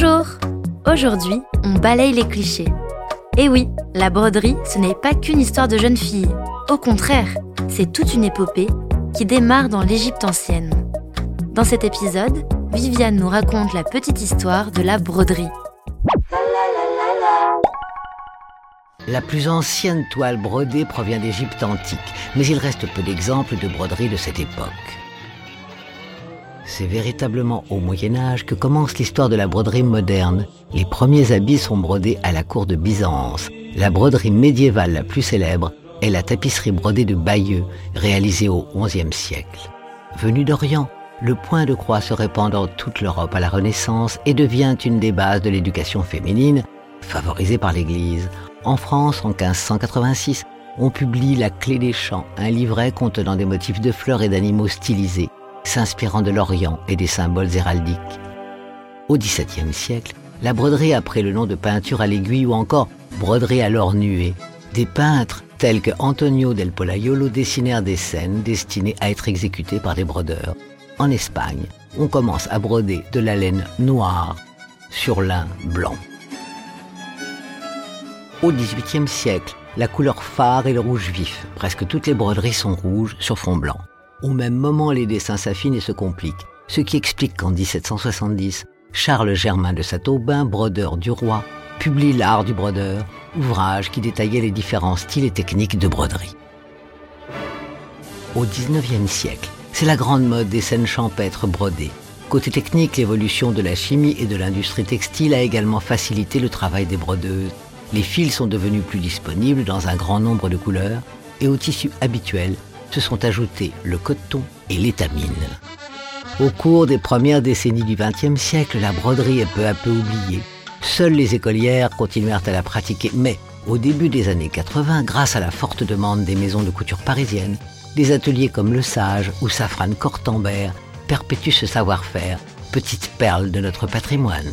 Bonjour Aujourd'hui, on balaye les clichés. Et oui, la broderie, ce n'est pas qu'une histoire de jeune fille. Au contraire, c'est toute une épopée qui démarre dans l'Égypte ancienne. Dans cet épisode, Viviane nous raconte la petite histoire de la broderie. La plus ancienne toile brodée provient d'Égypte antique, mais il reste peu d'exemples de broderie de cette époque. C'est véritablement au Moyen Âge que commence l'histoire de la broderie moderne. Les premiers habits sont brodés à la cour de Byzance. La broderie médiévale la plus célèbre est la tapisserie brodée de Bayeux, réalisée au XIe siècle. Venu d'Orient, le point de croix se répand dans toute l'Europe à la Renaissance et devient une des bases de l'éducation féminine, favorisée par l'Église. En France, en 1586, on publie La Clé des Champs, un livret contenant des motifs de fleurs et d'animaux stylisés s'inspirant de l'Orient et des symboles héraldiques. Au XVIIe siècle, la broderie a pris le nom de peinture à l'aiguille ou encore broderie à l'or nué. Des peintres tels que Antonio del Polaiolo dessinèrent des scènes destinées à être exécutées par des brodeurs. En Espagne, on commence à broder de la laine noire sur lin blanc. Au XVIIIe siècle, la couleur phare est le rouge vif. Presque toutes les broderies sont rouges sur fond blanc. Au même moment, les dessins s'affinent et se compliquent, ce qui explique qu'en 1770, Charles Germain de Saint-Aubin, brodeur du roi, publie L'art du brodeur, ouvrage qui détaillait les différents styles et techniques de broderie. Au XIXe siècle, c'est la grande mode des scènes champêtres brodées. Côté technique, l'évolution de la chimie et de l'industrie textile a également facilité le travail des brodeuses. Les fils sont devenus plus disponibles dans un grand nombre de couleurs et au tissu habituel, se sont ajoutés le coton et l'étamine. Au cours des premières décennies du XXe siècle, la broderie est peu à peu oubliée. Seules les écolières continuèrent à la pratiquer, mais au début des années 80, grâce à la forte demande des maisons de couture parisiennes, des ateliers comme Le Sage ou Safran Cortambert perpétuent ce savoir-faire, petite perle de notre patrimoine.